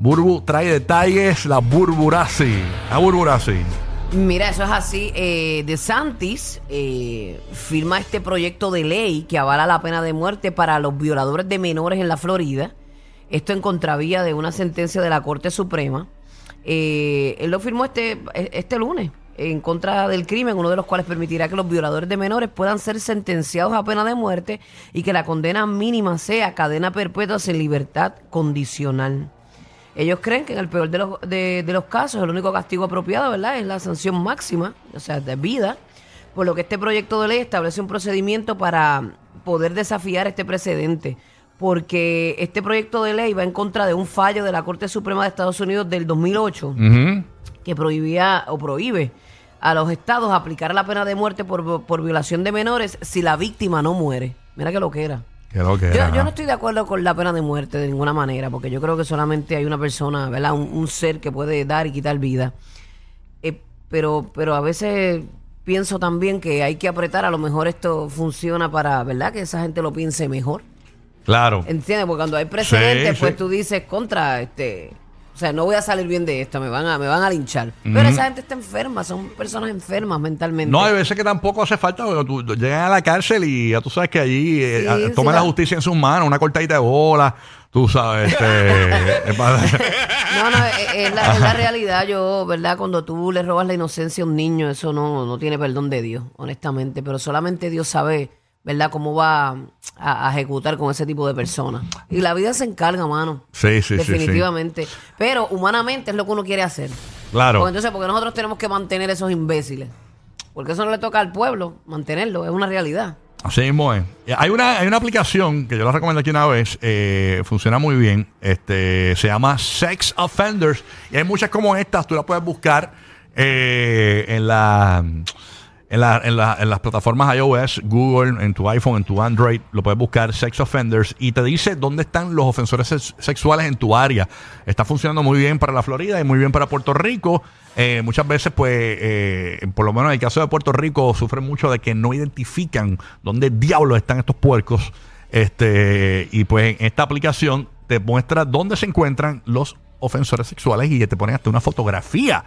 Burbu trae detalles, la Burburasi. La Burburasi. Mira, eso es así. Eh, de Santis eh, firma este proyecto de ley que avala la pena de muerte para los violadores de menores en la Florida. Esto en contravía de una sentencia de la Corte Suprema. Eh, él lo firmó este, este lunes en contra del crimen, uno de los cuales permitirá que los violadores de menores puedan ser sentenciados a pena de muerte y que la condena mínima sea cadena perpetua sin libertad condicional. Ellos creen que en el peor de los, de, los casos el único castigo apropiado, ¿verdad?, es la sanción máxima, o sea, de vida, por lo que este proyecto de ley establece un procedimiento para poder desafiar este precedente porque este proyecto de ley va en contra de un fallo de la Corte Suprema de Estados Unidos del 2008 que prohibía o prohíbe a los estados aplicar la pena de muerte por, por violación de menores si la víctima no muere. Mira que lo que era. Lo que yo, yo, no estoy de acuerdo con la pena de muerte de ninguna manera, porque yo creo que solamente hay una persona, ¿verdad? Un, ser que puede dar y quitar vida. Eh, pero, pero a veces pienso también que hay que apretar, a lo mejor esto funciona para, ¿verdad? Que esa gente lo piense mejor. Claro. ¿Entiendes? Porque cuando hay precedentes, pues tú dices contra, este, o sea, no voy a salir bien de esto, me van a, me van a linchar. Pero esa gente está enferma, son personas enfermas mentalmente. No, hay veces que tampoco hace falta, porque tú llegas a la cárcel y ya tú sabes que allí eh, toman la justicia en sus manos, una cortadita de bola, tú sabes. Este, no, no, es, la, es, la, realidad. Yo, ¿verdad? Cuando tú le robas la inocencia a un niño, eso no, no tiene perdón de Dios, honestamente. Pero solamente Dios sabe ¿verdad? Cómo va a, ejecutar con ese tipo de personas. Y la vida se encarga, mano. Sí, sí, Definitivamente. Pero humanamente es lo que uno quiere hacer. Claro. Porque entonces, porque nosotros tenemos que mantener esos imbéciles. Porque eso no le toca al pueblo mantenerlo, es una realidad. Así mismo es. Hay una, hay una aplicación que yo la recomiendo aquí una vez, eh, funciona muy bien. Este, se llama Sex Offenders. Y hay muchas como estas, tú la puedes buscar eh, en la en, la, en, la, en, las plataformas iOS, Google, en tu iPhone, en tu Android, lo puedes buscar Sex Offenders y te dice dónde están los ofensores sexuales en tu área. Está funcionando muy bien para la Florida y muy bien para Puerto Rico. Eh, muchas veces, pues, eh, por lo menos en el caso de Puerto Rico, sufren mucho de que no identifican dónde diablos están estos puercos. Este, y pues en esta aplicación te muestra dónde se encuentran los ofensores sexuales y te pone hasta una fotografía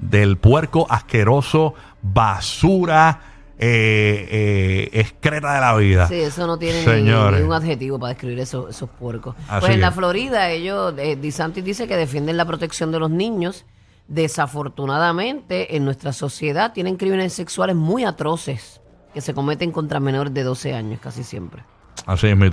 del puerco asqueroso, basura, eh, eh, excreta de la vida. Sí, eso no tiene ni, un adjetivo para describir esos, esos puercos. pues en la Florida, ellos, eh, DeSantis dice que defienden la protección de los niños. Desafortunadamente, en nuestra sociedad tienen crímenes sexuales muy atroces que se cometen contra menores de 12 años casi siempre. Así es, mi